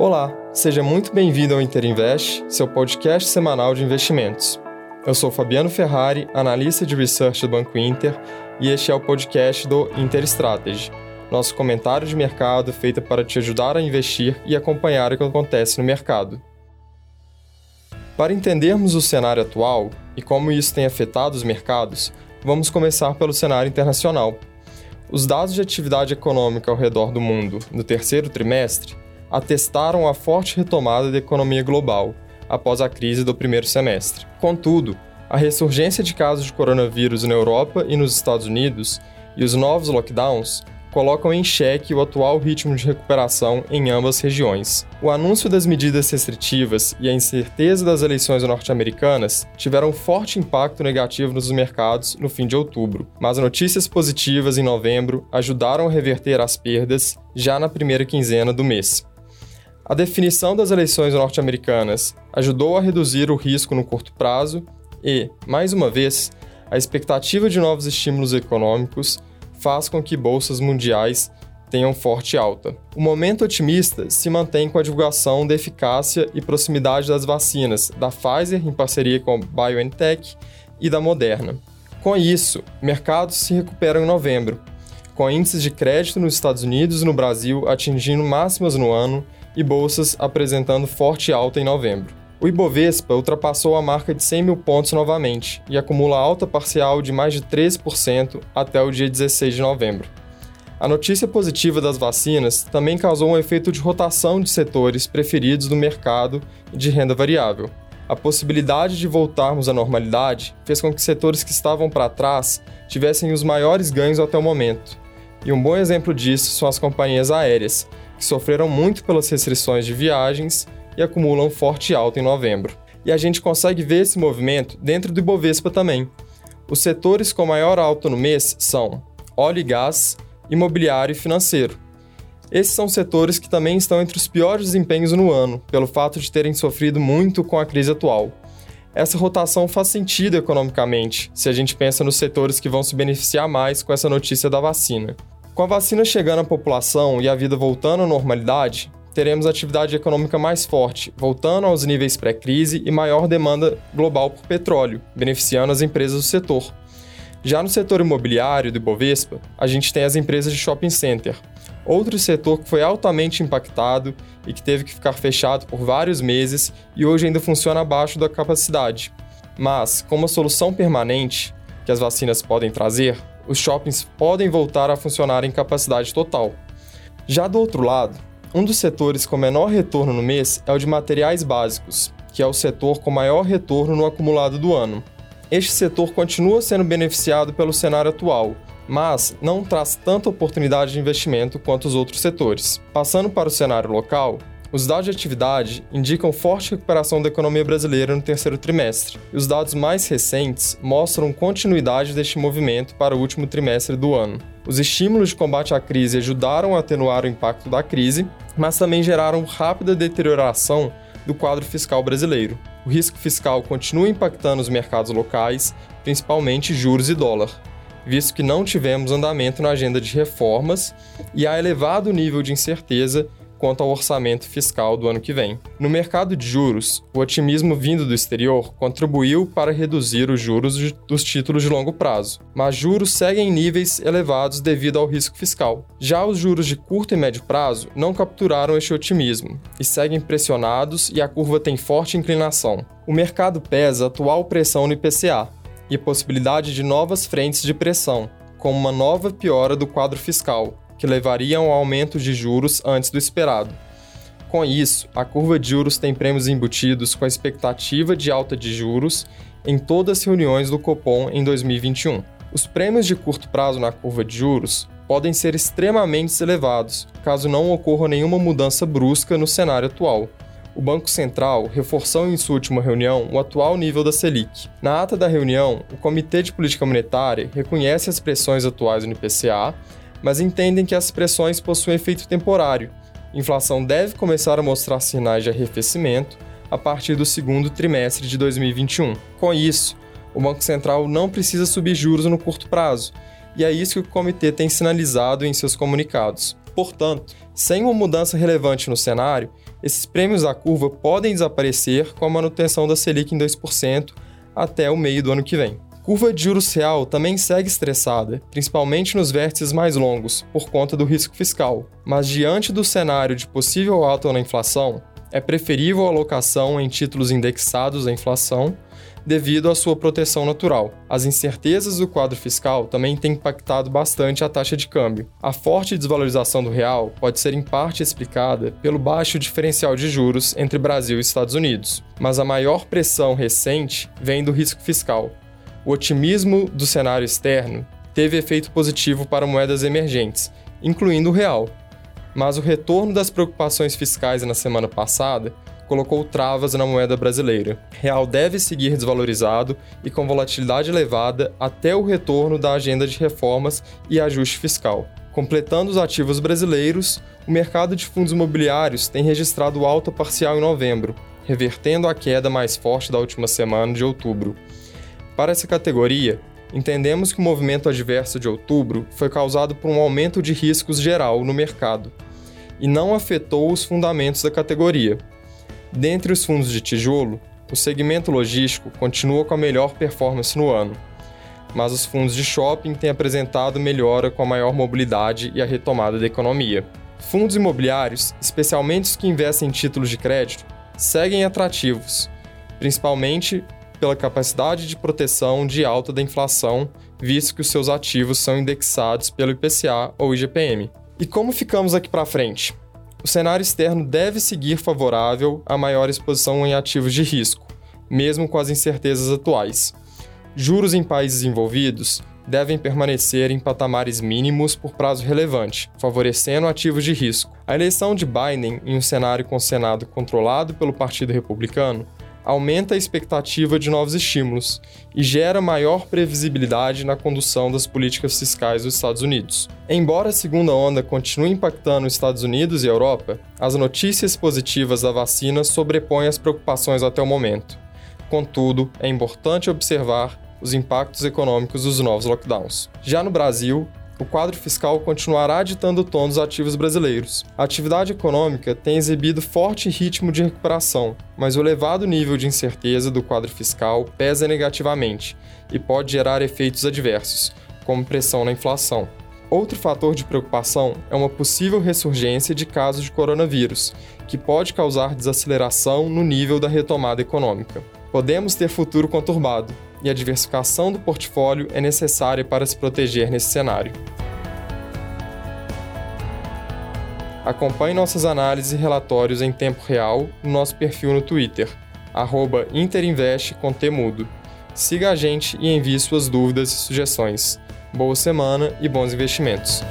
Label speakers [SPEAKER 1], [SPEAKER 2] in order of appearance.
[SPEAKER 1] Olá, seja muito bem-vindo ao Interinvest, seu podcast semanal de investimentos. Eu sou Fabiano Ferrari, analista de research do Banco Inter, e este é o podcast do Inter Strategy, nosso comentário de mercado feito para te ajudar a investir e acompanhar o que acontece no mercado. Para entendermos o cenário atual e como isso tem afetado os mercados, vamos começar pelo cenário internacional. Os dados de atividade econômica ao redor do mundo no terceiro trimestre atestaram a forte retomada da economia global após a crise do primeiro semestre. Contudo, a ressurgência de casos de coronavírus na Europa e nos Estados Unidos e os novos lockdowns colocam em xeque o atual ritmo de recuperação em ambas regiões. O anúncio das medidas restritivas e a incerteza das eleições norte-americanas tiveram forte impacto negativo nos mercados no fim de outubro, mas notícias positivas em novembro ajudaram a reverter as perdas já na primeira quinzena do mês. A definição das eleições norte-americanas ajudou a reduzir o risco no curto prazo e, mais uma vez, a expectativa de novos estímulos econômicos faz com que bolsas mundiais tenham forte alta. O momento otimista se mantém com a divulgação da eficácia e proximidade das vacinas da Pfizer em parceria com a BioNTech e da Moderna. Com isso, mercados se recuperam em novembro, com índices de crédito nos Estados Unidos e no Brasil atingindo máximas no ano e bolsas apresentando forte alta em novembro. O Ibovespa ultrapassou a marca de 100 mil pontos novamente e acumula alta parcial de mais de 13% até o dia 16 de novembro. A notícia positiva das vacinas também causou um efeito de rotação de setores preferidos do mercado de renda variável. A possibilidade de voltarmos à normalidade fez com que setores que estavam para trás tivessem os maiores ganhos até o momento. E um bom exemplo disso são as companhias aéreas, que sofreram muito pelas restrições de viagens e acumulam forte alta em novembro. E a gente consegue ver esse movimento dentro do Ibovespa também. Os setores com maior alta no mês são óleo e gás, imobiliário e financeiro. Esses são setores que também estão entre os piores desempenhos no ano, pelo fato de terem sofrido muito com a crise atual. Essa rotação faz sentido economicamente, se a gente pensa nos setores que vão se beneficiar mais com essa notícia da vacina. Com a vacina chegando à população e a vida voltando à normalidade, teremos atividade econômica mais forte, voltando aos níveis pré-crise e maior demanda global por petróleo, beneficiando as empresas do setor. Já no setor imobiliário do Ibovespa, a gente tem as empresas de shopping center, outro setor que foi altamente impactado e que teve que ficar fechado por vários meses e hoje ainda funciona abaixo da capacidade. Mas, com uma solução permanente que as vacinas podem trazer, os shoppings podem voltar a funcionar em capacidade total. Já do outro lado, um dos setores com menor retorno no mês é o de materiais básicos, que é o setor com maior retorno no acumulado do ano. Este setor continua sendo beneficiado pelo cenário atual, mas não traz tanta oportunidade de investimento quanto os outros setores. Passando para o cenário local, os dados de atividade indicam forte recuperação da economia brasileira no terceiro trimestre, e os dados mais recentes mostram continuidade deste movimento para o último trimestre do ano. Os estímulos de combate à crise ajudaram a atenuar o impacto da crise, mas também geraram rápida deterioração do quadro fiscal brasileiro. O risco fiscal continua impactando os mercados locais, principalmente juros e dólar, visto que não tivemos andamento na agenda de reformas e há elevado nível de incerteza quanto ao orçamento fiscal do ano que vem. No mercado de juros, o otimismo vindo do exterior contribuiu para reduzir os juros dos títulos de longo prazo, mas juros seguem em níveis elevados devido ao risco fiscal. Já os juros de curto e médio prazo não capturaram este otimismo e seguem pressionados e a curva tem forte inclinação. O mercado pesa atual pressão no IPCA e possibilidade de novas frentes de pressão, como uma nova piora do quadro fiscal, que levariam ao aumento de juros antes do esperado. Com isso, a curva de juros tem prêmios embutidos com a expectativa de alta de juros em todas as reuniões do Copom em 2021. Os prêmios de curto prazo na curva de juros podem ser extremamente elevados, caso não ocorra nenhuma mudança brusca no cenário atual. O Banco Central reforçou em sua última reunião o atual nível da Selic. Na ata da reunião, o Comitê de Política Monetária reconhece as pressões atuais no IPCA mas entendem que as pressões possuem efeito temporário. Inflação deve começar a mostrar sinais de arrefecimento a partir do segundo trimestre de 2021. Com isso, o Banco Central não precisa subir juros no curto prazo, e é isso que o comitê tem sinalizado em seus comunicados. Portanto, Sem uma mudança relevante no cenário, esses prêmios da curva podem desaparecer com a manutenção da Selic em 2% até o meio do ano que vem. Curva de juros real também segue estressada, principalmente nos vértices mais longos, por conta do risco fiscal. Mas diante do cenário de possível alta na inflação, é preferível a alocação em títulos indexados à inflação devido à sua proteção natural. As incertezas do quadro fiscal também têm impactado bastante a taxa de câmbio. A forte desvalorização do real pode ser em parte explicada pelo baixo diferencial de juros entre Brasil e Estados Unidos, mas a maior pressão recente vem do risco fiscal. O otimismo do cenário externo teve efeito positivo para moedas emergentes, incluindo o real, mas o retorno das preocupações fiscais na semana passada colocou travas na moeda brasileira. Real deve seguir desvalorizado e com volatilidade elevada até o retorno da agenda de reformas e ajuste fiscal. Completando os ativos brasileiros, o mercado de fundos imobiliários tem registrado alta parcial em novembro, revertendo a queda mais forte da última semana de outubro. Para essa categoria, entendemos que o movimento adverso de outubro foi causado por um aumento de riscos geral no mercado e não afetou os fundamentos da categoria, Dentre os fundos de tijolo, o segmento logístico continua com a melhor performance no ano, mas os fundos de shopping têm apresentado melhora com a maior mobilidade e a retomada da economia. Fundos imobiliários, especialmente os que investem em títulos de crédito, seguem atrativos, principalmente pela capacidade de proteção de alta da inflação, visto que os seus ativos são indexados pelo IPCA ou IGPM. E como ficamos aqui para frente? o cenário externo deve seguir favorável a maior exposição em ativos de risco, mesmo com as incertezas atuais. Juros em países envolvidos devem permanecer em patamares mínimos por prazo relevante, favorecendo ativos de risco. A eleição de Biden em um cenário com o Senado controlado pelo Partido Republicano aumenta a expectativa de novos estímulos e gera maior previsibilidade na condução das políticas fiscais dos Estados Unidos. Embora a segunda onda continue impactando os Estados Unidos e a Europa, as notícias positivas da vacina sobrepõem as preocupações até o momento. Contudo, é importante observar os impactos econômicos dos novos lockdowns. Já no Brasil, o quadro fiscal continuará ditando o tom dos ativos brasileiros. A atividade econômica tem exibido forte ritmo de recuperação, mas o elevado nível de incerteza do quadro fiscal pesa negativamente e pode gerar efeitos adversos, como pressão na inflação. Outro fator de preocupação é uma possível ressurgência de casos de coronavírus, que pode causar desaceleração no nível da retomada econômica. Podemos ter futuro conturbado, e a diversificação do portfólio é necessária para se proteger nesse cenário. Acompanhe nossas análises e relatórios em tempo real no nosso perfil no Twitter, Interinvest. Siga a gente e envie suas dúvidas e sugestões. Boa semana e bons investimentos!